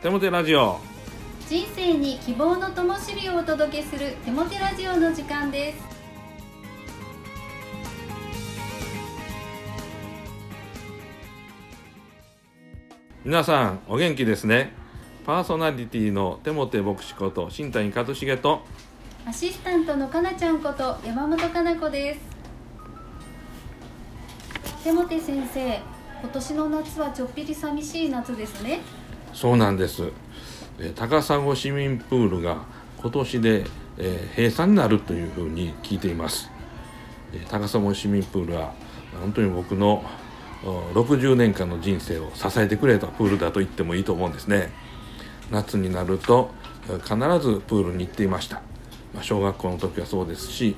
テモテラジオ。人生に希望の灯火をお届けするテモテラジオの時間です。皆さんお元気ですね？パーソナリティのテモテ牧師こと新谷一茂と。アシスタントのかなちゃんこと山本かな子です。テモテ先生今年の夏はちょっぴり寂しい夏ですねそうなんです、え高砂市民プールが今年で、え閉鎖になるというふうに聞いています、え高砂市民プールは本当に僕の60年間の人生を支えてくれたプールだと言ってもいいと思うんですね。夏になると必ずプールに行っていました、まあ、小学校の時はそうですし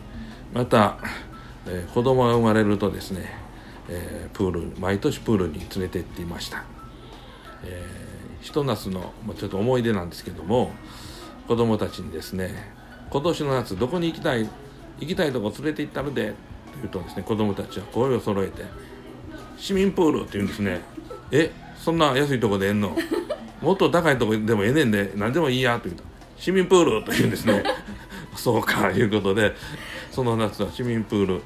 また、えー子供が生まれるとですね、えープール毎年プールに連れて行っていました。えーひと夏のちょっと思い出なんですけども子供たちにですね今年の夏どこに行きたい行きたいとこ連れて行ったのでと言うとですね子供たちは声を揃えて市民プールって言うんですね。えそんな安いとこでえんの？もっと高いとこでもええねんで何でもいいやと言うと市民プールと言うんですね。そうかいうことでその夏は市民プール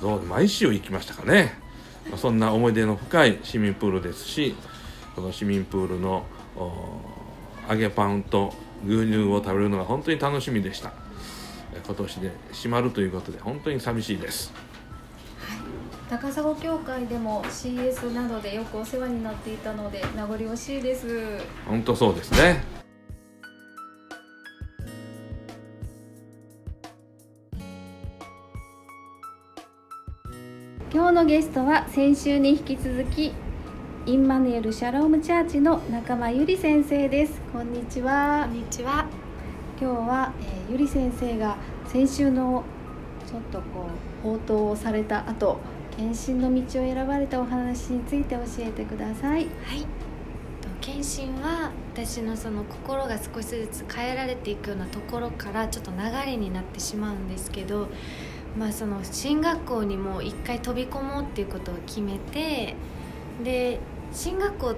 どう毎週行きましたかね。そんな思い出の深い市民プールですしこの市民プールのお揚げパンと牛乳を食べるのが本当に楽しみでした。え今年で閉まるということで本当に寂しいです。高砂協会でも CS などでよくお世話になっていたので名残惜しいです。本当そうですね。今日のゲストは先週に引き続きインマヌエル・シャローム・チャーチの仲間ゆり先生ですこんにちはこんにちは。今日は、えーゆり先生が先週のちょっとこう応答をされた後献身の道を選ばれたお話について教えてくださいはい。と献身は私のその心が少しずつ変えられていくようなところからちょっと流れになってしまうんですけど、まあその進学校にも一回飛び込もうっていうことを決めて、で進学校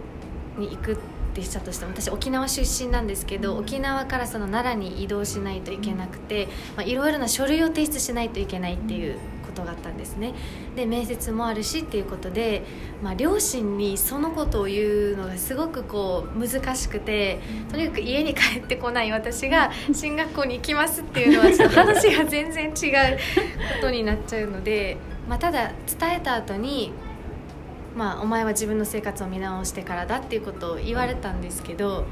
に行くってしたとしても私沖縄出身なんですけど、沖縄からその奈良に移動しないといけなくて、まあいろいろな書類を提出しないといけないっていうことがあったんですね。で面接もあるしっていうことで、まあ、両親にそのことを言うのがすごくこう難しくてとにかく家に帰ってこない私が進学校に行きますっていうのはちょっと話が全然違うことになっちゃうので、まあ、ただ伝えた後にまあ、お前は自分の生活を見直してからだっていうことを言われたんですけど、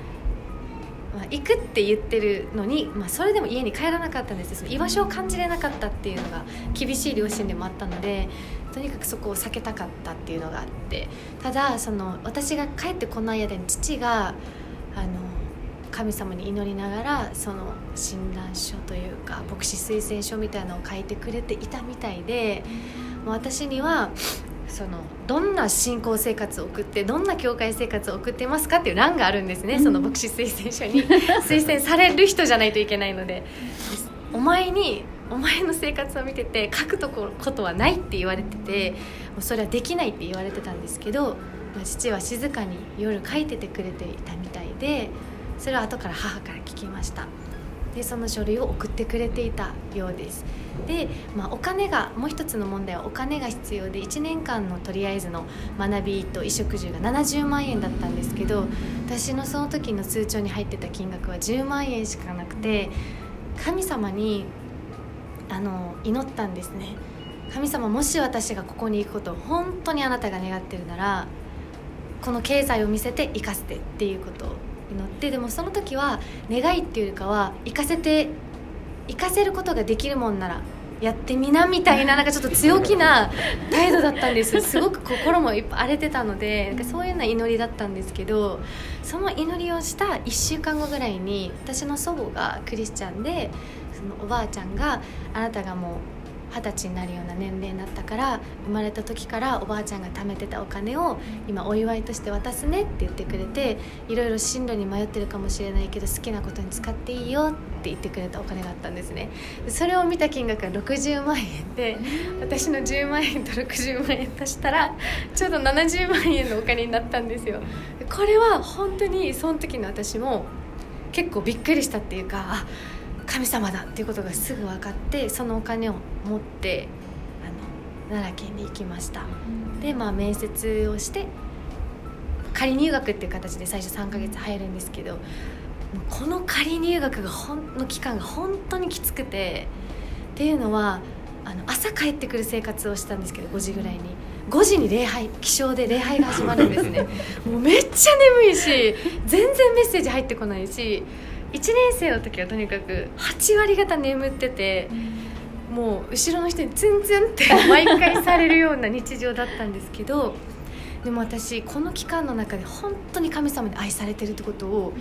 まあ、行くって言ってるのに、まあ、それでも家に帰らなかったんですその居場所を感じれなかったっていうのが厳しい両親でもあったのでとにかくそこを避けたかったっていうのがあってただその私が帰ってこない間に父があの神様に祈りながらその診断書というか牧師推薦書みたいなのを書いてくれていたみたいで、私にはそのどんな信仰生活を送ってどんな教会生活を送ってますかっていう欄があるんですね、その牧師推薦書に。推薦される人じゃないといけないので。お前にお前の生活を見てて書くとこことはないって言われててもうそれはできないって言われてたんですけど、まあ父は静かに夜書いててくれていたみたいでそれは後から母から聞きましたでその書類を送ってくれていたようです。で、まあ、お金がもう一つの問題はお金が必要で1年間のとりあえずの学びと衣食住が70万円だったんですけど私のその時の通帳に入ってた金額は10万円しかなくて神様にあの祈ったんですね。神様もし私がここに行くことを本当にあなたが願ってるならこの経済を見せて生かせてっていうことを祈ってでもその時は願いっていうよりかは生かせて生かせることができるもんならやってみなみたいななんかちょっと強気な 態度だったんです。すごく心もいっぱい荒れてたのでなんかそういうような祈りだったんですけどその祈りをした1週間後ぐらいに私の祖母がクリスチャンでそのおばあちゃんがあなたがもう二十歳になるような年齢になったから生まれた時からおばあちゃんが貯めてたお金を今お祝いとして渡すねって言ってくれていろいろ進路に迷ってるかもしれないけど好きなことに使っていいよって言ってくれたお金があったんですね。それを見た金額が60万円で私の10万円と60万円足したらちょうど70万円のお金になったんですよ。これは本当にその時の私も結構びっくりしたっていうかあ神様だっていうことがすぐ分かってそのお金を持ってあの奈良県に行きました。でまあ面接をして仮入学っていう形で最初3ヶ月入るんですけどこの仮入学がほんの期間が本当にきつくてっていうのはあの朝帰ってくる生活をしたんですけど5時ぐらいに。5時に礼拝起床で礼拝が始まるんですね。もうめっちゃ眠いし全然メッセージ入ってこないし1年生の時はとにかく8割方眠ってて、もう後ろの人にツンツンって毎回されるような日常だったんですけどでも私この期間の中で本当に神様に愛されてるってことを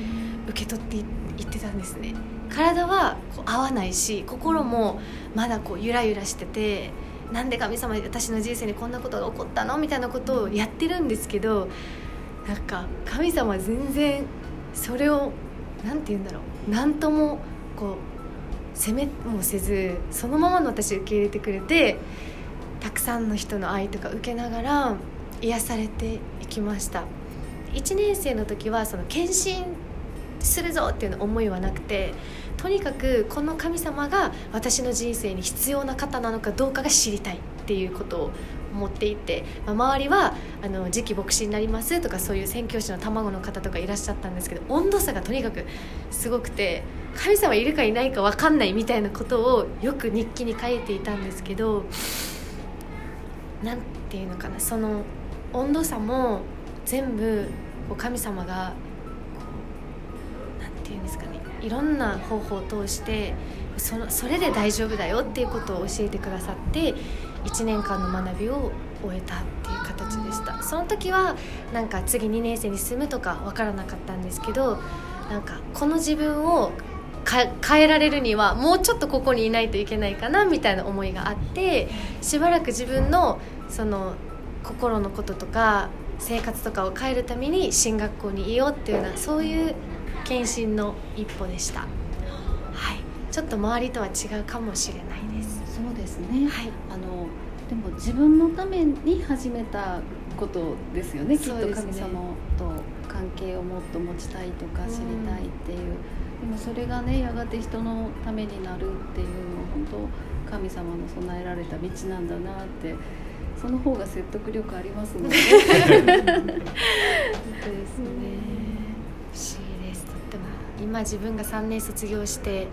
受け取っていってたんですね。体はこう合わないし心もまだこうゆらゆらしててなんで神様私の人生にこんなことが起こったの？みたいなことをやってるんですけどなんか神様は全然それを何て言うんだろう。何ともこう責めもせずそのままの私を受け入れてくれてたくさんの人の愛とか受けながら癒されていきました。1年生の時はその献身するぞっていうの思いはなくてとにかくこの神様が私の人生に必要な方なのかどうかが知りたいっていうことを思っていて、まあ、周りはあの次期牧師になりますとかそういう宣教師の卵の方とかいらっしゃったんですけど温度差がとにかくすごくて神様いるかいないか分かんないみたいなことをよく日記に書いていたんですけど何て言うのかなその温度差も全部こう神様が何て言うんですかねいろんな方法を通してそのそれで大丈夫だよっていうことを教えてくださって1年間の学びを終えたっていう形でしたその時はなんか次2年生に進むとか分からなかったんですけどなんかこの自分を変えられるにはもうちょっとここにいないといけないかなみたいな思いがあってしばらく自分のその心のこととか生活とかを変えるために進学校にいようっていうようなそういう献身の一歩でした。はい、ちょっと周りとは違うかもしれないです。そうですね。はい、あのでも自分のために始めたことですよね。きっと神様と関係をもっと持ちたいとか知りたいっていう。でもそれがねやがて人のためになるっていうの本当神様の備えられた道なんだなってその方が説得力ありますもんね。本当ですね。不思議ですとっても今自分が3年卒業して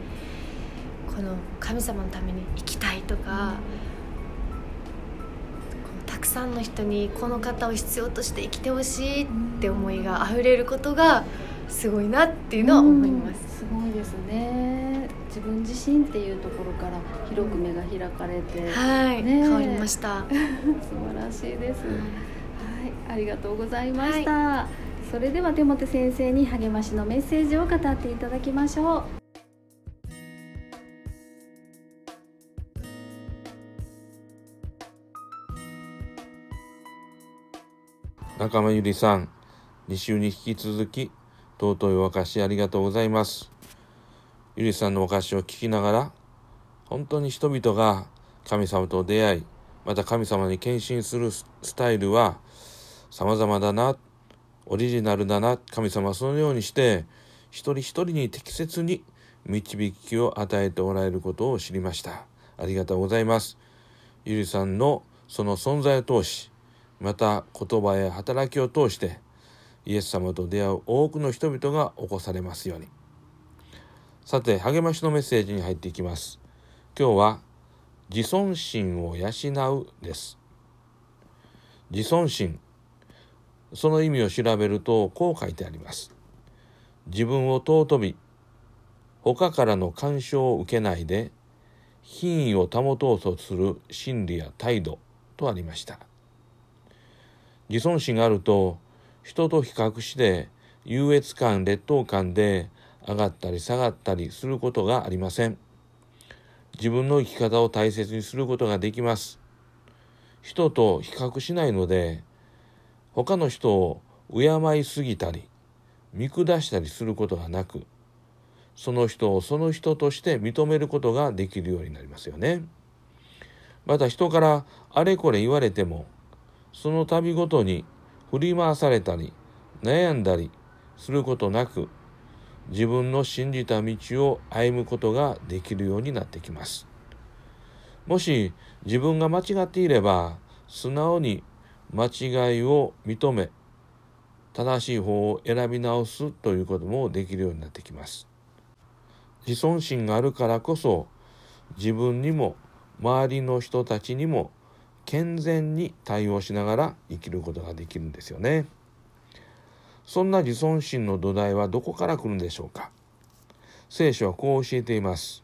この神様のために生きたいとか、うん、たくさんの人にこの方を必要として生きてほしいって思いが溢れることがすごいなっていうのは思います。すごいですね。自分自身っていうところから広く目が開かれて、はい、ね、変わりました。素晴らしいです、はい、ありがとうございました、はい、それでは手元先生に励ましのメッセージを語っていただきましょう仲間ゆりさん2週に引き続き尊いお菓子ありがとうございます。ゆりさんのお菓子を聞きながら、本当に人々が神様と出会い、また神様に献身するスタイルは様々だな、オリジナルだな、神様はそのようにして、一人一人に適切に導きを与えておられることを知りました。ありがとうございます。ゆりさんのその存在を通し、また言葉や働きを通して、イエス様と出会う多くの人々が起こされますように。さて、励ましのメッセージに入っていきます。今日は、自尊心を養うです。自尊心。その意味を調べると、こう書いてあります。自分を尊び、他からの干渉を受けないで、品位を保とうとする心理や態度とありました。自尊心があると、人と比較して優越感劣等感で上がったり下がったりすることがありません自分の生き方を大切にすることができます。人と比較しないので他の人を敬いすぎたり見下したりすることがなくその人をその人として認めることができるようになりますよね。また人からあれこれ言われてもその度ごとに振り回されたり悩んだりすることなく自分の信じた道を歩むことができるようになってきます。もし自分が間違っていれば素直に間違いを認め正しい方を選び直すということもできるようになってきます。自尊心があるからこそ自分にも周りの人たちにも健全に対応しながら生きることができるんですよね。そんな自尊心の土台はどこから来るんでしょうか聖書はこう教えています。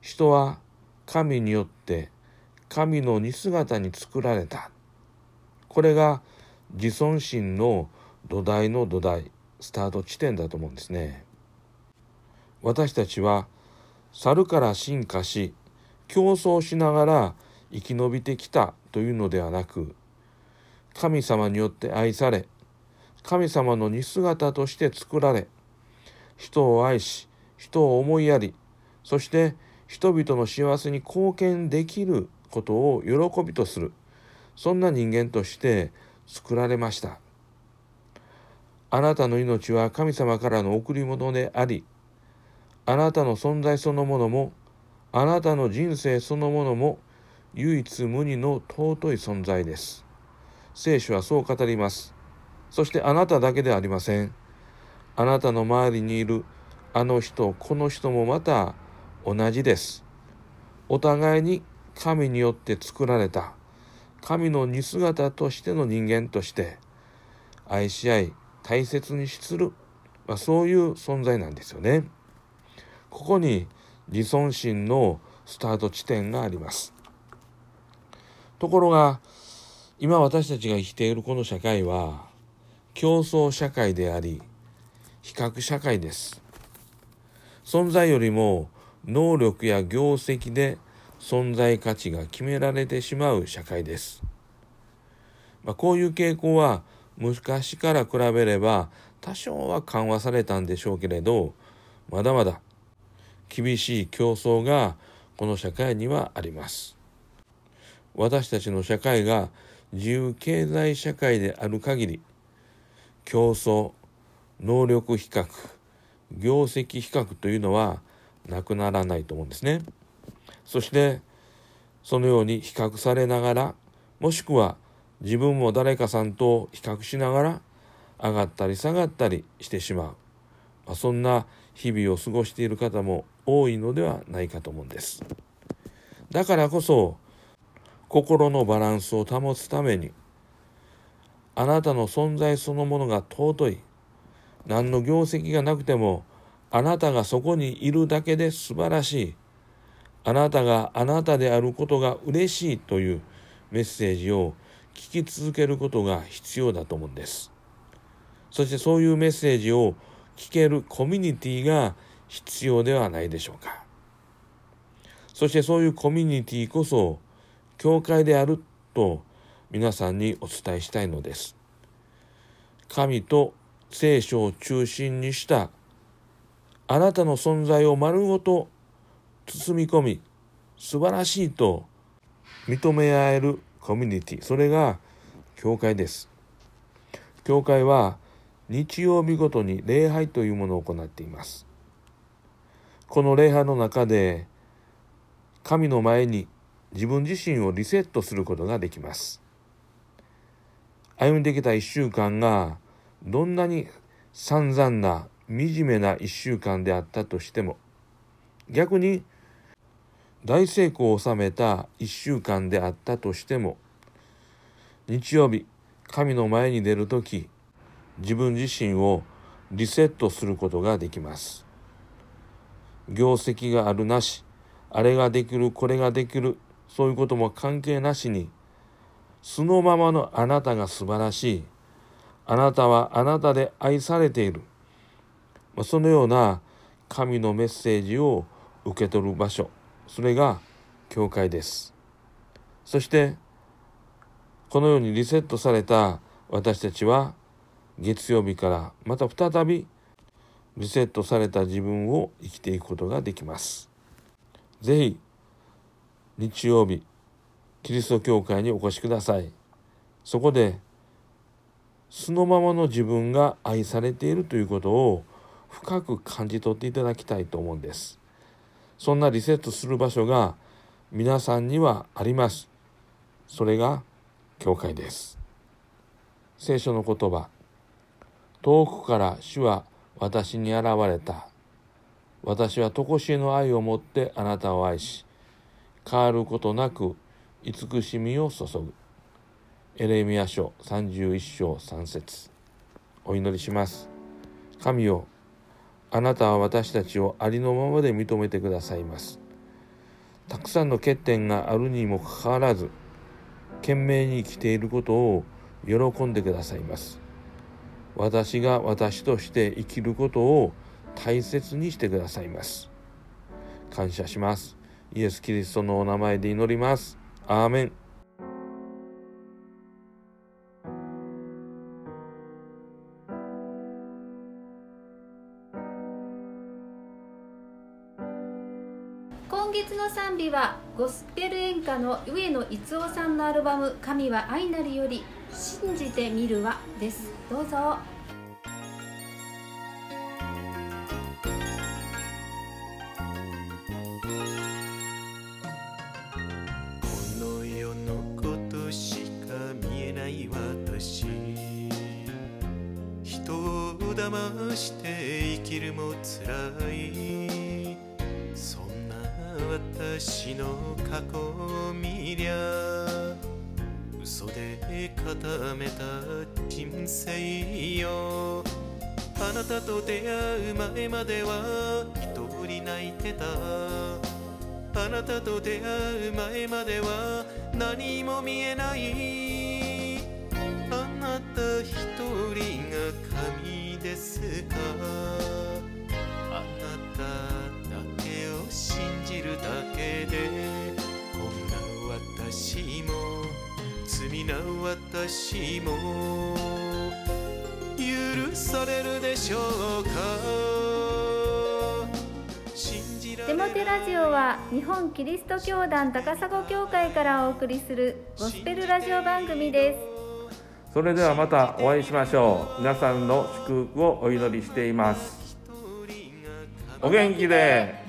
人は神によって神の似姿に作られた。これが自尊心の土台の土台、スタート地点だと思うんですね。私たちは猿から進化し、競争しながら生き延びてきたというのではなく、神様によって愛され、神様の似姿として作られ、人を愛し、人を思いやり、そして人々の幸せに貢献できることを喜びとするそんな人間として作られました。あなたの命は神様からの贈り物でありあなたの存在そのものもあなたの人生そのものも唯一無二の尊い存在です聖書はそう語りますそしてあなただけではありませんあなたの周りにいるあの人この人もまた同じです。お互いに神によって作られた神の似姿としての人間として愛し合い大切にする、まあ、そういう存在なんですよね。ここに自尊心のスタート地点があります。ところが今私たちが生きているこの社会は競争社会であり比較社会です。存在よりも能力や業績で存在価値が決められてしまう社会です。まあ、こういう傾向は昔から比べれば多少は緩和されたんでしょうけれどまだまだ厳しい競争がこの社会にはあります。私たちの社会が自由経済社会である限り競争能力比較業績比較というのはなくならないと思うんですね。そしてそのように比較されながらもしくは自分も誰かさんと比較しながら上がったり下がったりしてしまう、まあ、そんな日々を過ごしている方も多いのではないかと思うんです。だからこそ心のバランスを保つためにあなたの存在そのものが尊い何の業績がなくてもあなたがそこにいるだけで素晴らしい。あなたがあなたであることが嬉しいというメッセージを聞き続けることが必要だと思うんです。そしてそういうメッセージを聞けるコミュニティが必要ではないでしょうか。そしてそういうコミュニティこそ教会であると皆さんにお伝えしたいのです。神と聖書を中心にしたあなたの存在を丸ごと包み込み素晴らしいと認め合えるコミュニティそれが教会です教会は日曜日ごとに礼拝というものを行っていますこの礼拝の中で神の前に自分自身をリセットすることができます。歩んできた一週間がどんなに散々な惨めな一週間であったとしても逆に大成功を収めた一週間であったとしても日曜日神の前に出る時自分自身をリセットすることができます。業績があるなしあれができるこれができるそういうことも関係なしに素のままのあなたが素晴らしい。あなたはあなたで愛されている。まそのような神のメッセージを受け取る場所。それが教会です。そしてこのようにリセットされた私たちは月曜日からまた再びリセットされた自分を生きていくことができます。ぜひ日曜日キリスト教会にお越しください。そこで素のままの自分が愛されているということを深く感じ取っていただきたいと思うんです。そんなリセットする場所が皆さんにはあります。それが教会です。聖書の言葉。遠くから主は私に現れた。私は常しえの愛を持ってあなたを愛し変わることなく慈しみを注ぐ。エレミア書31章3節。お祈りします。神よあなたは私たちをありのままで認めてくださいます。たくさんの欠点があるにもかかわらず懸命に生きていることを喜んでくださいます。私が私として生きることを大切にしてくださいます。感謝します。イエス・キリストのお名前で祈ります。アーメン。今月の賛美はゴスペル演歌の上野逸夫さんのアルバム「神は愛なり」より「信じてみるわ」です。どうぞ。きるも辛い。そんな私の過去を見りゃ嘘で固めた人生よ。あなたと出会う前までは一人泣いてた。あなたと出会う前までは何も見えない。ですか？あなただけを信じるだけでこんな私も罪な私も許されるでしょうか？信じられデモテラジオは日本キリスト教団高砂教会からお送りするゴスペルラジオ番組です。それではまたお会いしましょう。皆さんの祝福をお祈りしています。お元気で。